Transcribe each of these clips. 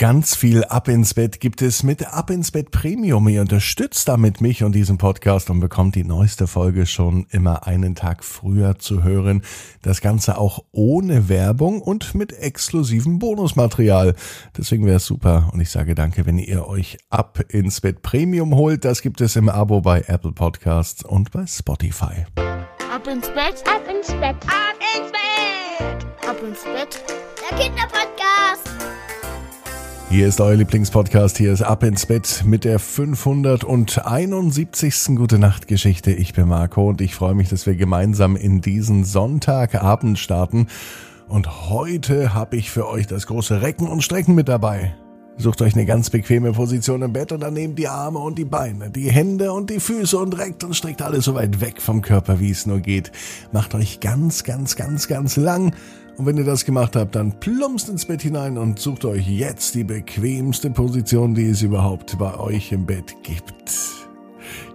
Ganz viel Ab ins Bett gibt es mit Ab ins Bett Premium. Ihr unterstützt damit mich und diesen Podcast und bekommt die neueste Folge schon immer einen Tag früher zu hören. Das Ganze auch ohne Werbung und mit exklusivem Bonusmaterial. Deswegen wäre es super und ich sage danke, wenn ihr euch Ab ins Bett Premium holt. Das gibt es im Abo bei Apple Podcasts und bei Spotify. Ab ins Bett, ab ins Bett, ab ins Bett, ab ins Bett, der Kinderpodcast. Hier ist euer Lieblingspodcast. Hier ist Ab ins Bett mit der 571. Gute Nacht Geschichte. Ich bin Marco und ich freue mich, dass wir gemeinsam in diesen Sonntagabend starten. Und heute habe ich für euch das große Recken und Strecken mit dabei. Sucht euch eine ganz bequeme Position im Bett und dann nehmt die Arme und die Beine, die Hände und die Füße und reckt und streckt alles so weit weg vom Körper, wie es nur geht. Macht euch ganz, ganz, ganz, ganz lang und wenn ihr das gemacht habt, dann plumpst ins Bett hinein und sucht euch jetzt die bequemste Position, die es überhaupt bei euch im Bett gibt.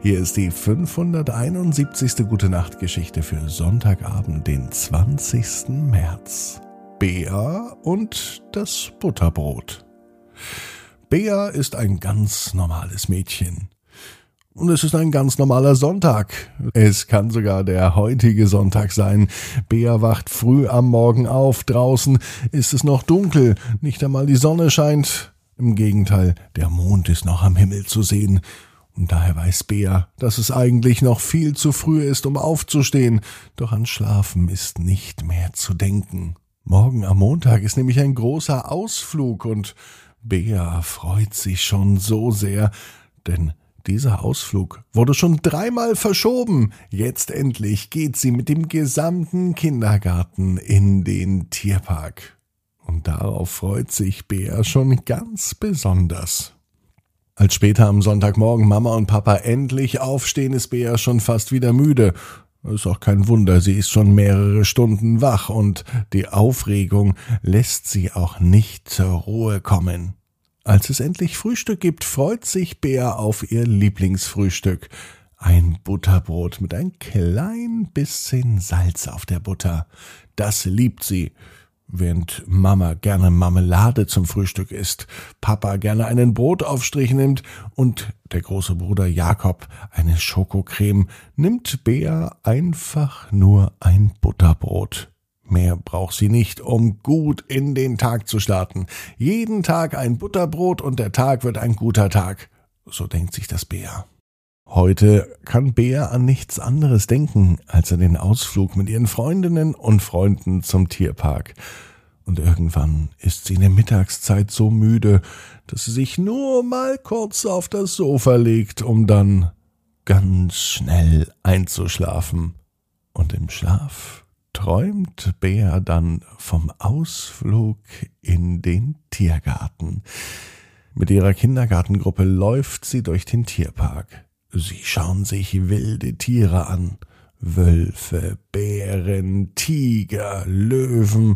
Hier ist die 571. Gute Nacht Geschichte für Sonntagabend, den 20. März. Bea und das Butterbrot. Bea ist ein ganz normales Mädchen. Und es ist ein ganz normaler Sonntag. Es kann sogar der heutige Sonntag sein. Bea wacht früh am Morgen auf. Draußen ist es noch dunkel. Nicht einmal die Sonne scheint. Im Gegenteil, der Mond ist noch am Himmel zu sehen. Und daher weiß Bea, dass es eigentlich noch viel zu früh ist, um aufzustehen. Doch an Schlafen ist nicht mehr zu denken. Morgen am Montag ist nämlich ein großer Ausflug und Bea freut sich schon so sehr, denn dieser Ausflug wurde schon dreimal verschoben. Jetzt endlich geht sie mit dem gesamten Kindergarten in den Tierpark. Und darauf freut sich Bea schon ganz besonders. Als später am Sonntagmorgen Mama und Papa endlich aufstehen, ist Bea schon fast wieder müde. Ist auch kein Wunder, sie ist schon mehrere Stunden wach und die Aufregung lässt sie auch nicht zur Ruhe kommen. Als es endlich Frühstück gibt, freut sich Bär auf ihr Lieblingsfrühstück. Ein Butterbrot mit ein klein bisschen Salz auf der Butter. Das liebt sie. Während Mama gerne Marmelade zum Frühstück isst, Papa gerne einen Brotaufstrich nimmt und der große Bruder Jakob eine Schokocreme, nimmt Bea einfach nur ein Butterbrot. Mehr braucht sie nicht, um gut in den Tag zu starten. Jeden Tag ein Butterbrot und der Tag wird ein guter Tag. So denkt sich das Bär. Heute kann Bea an nichts anderes denken, als an den Ausflug mit ihren Freundinnen und Freunden zum Tierpark. Und irgendwann ist sie in der Mittagszeit so müde, dass sie sich nur mal kurz auf das Sofa legt, um dann ganz schnell einzuschlafen. Und im Schlaf träumt Bea dann vom Ausflug in den Tiergarten. Mit ihrer Kindergartengruppe läuft sie durch den Tierpark. Sie schauen sich wilde Tiere an. Wölfe, Bären, Tiger, Löwen,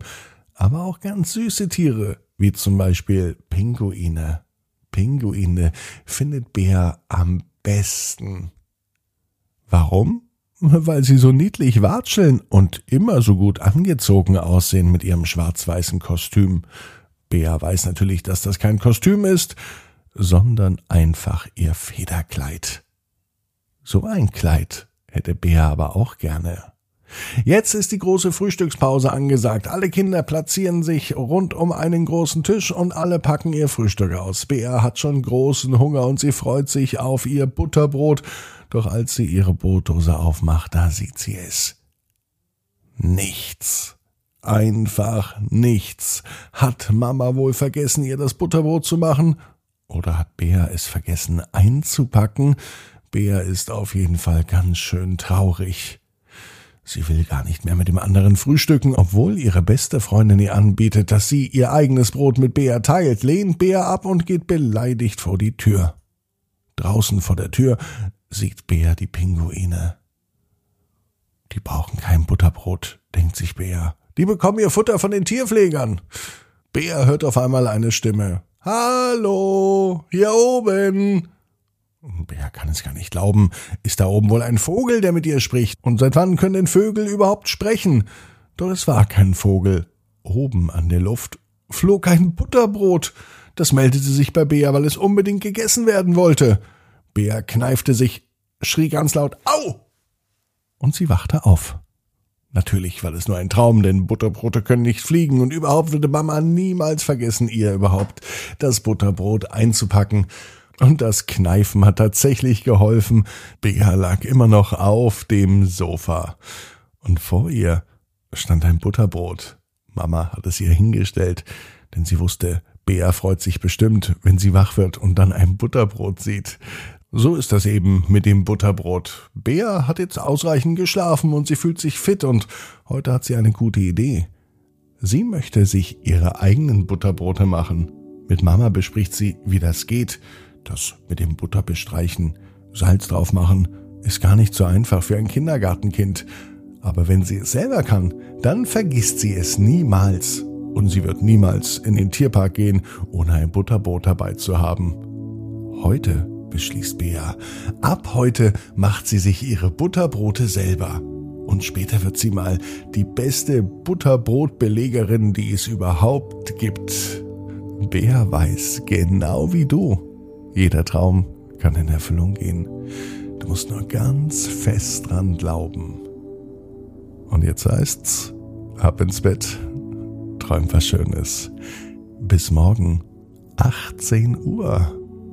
aber auch ganz süße Tiere, wie zum Beispiel Pinguine. Pinguine findet Bea am besten. Warum? Weil sie so niedlich watscheln und immer so gut angezogen aussehen mit ihrem schwarz-weißen Kostüm. Bea weiß natürlich, dass das kein Kostüm ist, sondern einfach ihr Federkleid. So ein Kleid hätte Bea aber auch gerne. Jetzt ist die große Frühstückspause angesagt. Alle Kinder platzieren sich rund um einen großen Tisch und alle packen ihr Frühstück aus. Bea hat schon großen Hunger und sie freut sich auf ihr Butterbrot doch als sie ihre Brotdose aufmacht, da sieht sie es. Nichts. Einfach nichts. Hat Mama wohl vergessen, ihr das Butterbrot zu machen? Oder hat Bea es vergessen einzupacken? Bea ist auf jeden Fall ganz schön traurig. Sie will gar nicht mehr mit dem anderen frühstücken, obwohl ihre beste Freundin ihr anbietet, dass sie ihr eigenes Brot mit Bea teilt, lehnt Bea ab und geht beleidigt vor die Tür. Draußen vor der Tür sieht Bea die Pinguine. Die brauchen kein Butterbrot, denkt sich Bea. Die bekommen ihr Futter von den Tierpflegern. Bea hört auf einmal eine Stimme. Hallo, hier oben. Bea kann es gar nicht glauben. Ist da oben wohl ein Vogel, der mit ihr spricht? Und seit wann können denn Vögel überhaupt sprechen? Doch es war kein Vogel. Oben an der Luft flog ein Butterbrot. Das meldete sich bei Bea, weil es unbedingt gegessen werden wollte. Bea kneifte sich, schrie ganz laut Au! Und sie wachte auf. Natürlich war das nur ein Traum, denn Butterbrote können nicht fliegen und überhaupt würde Mama niemals vergessen, ihr überhaupt das Butterbrot einzupacken. Und das Kneifen hat tatsächlich geholfen. Bea lag immer noch auf dem Sofa. Und vor ihr stand ein Butterbrot. Mama hat es ihr hingestellt, denn sie wusste, Bea freut sich bestimmt, wenn sie wach wird und dann ein Butterbrot sieht. So ist das eben mit dem Butterbrot. Bea hat jetzt ausreichend geschlafen und sie fühlt sich fit und heute hat sie eine gute Idee. Sie möchte sich ihre eigenen Butterbrote machen. Mit Mama bespricht sie, wie das geht. Das mit dem Butter bestreichen, Salz drauf machen, ist gar nicht so einfach für ein Kindergartenkind. Aber wenn sie es selber kann, dann vergisst sie es niemals. Und sie wird niemals in den Tierpark gehen, ohne ein Butterbrot dabei zu haben. Heute beschließt Bea. Ab heute macht sie sich ihre Butterbrote selber. Und später wird sie mal die beste Butterbrotbelegerin, die es überhaupt gibt. Bea weiß, genau wie du, jeder Traum kann in Erfüllung gehen. Du musst nur ganz fest dran glauben. Und jetzt heißt's, ab ins Bett, träum was Schönes. Bis morgen, 18 Uhr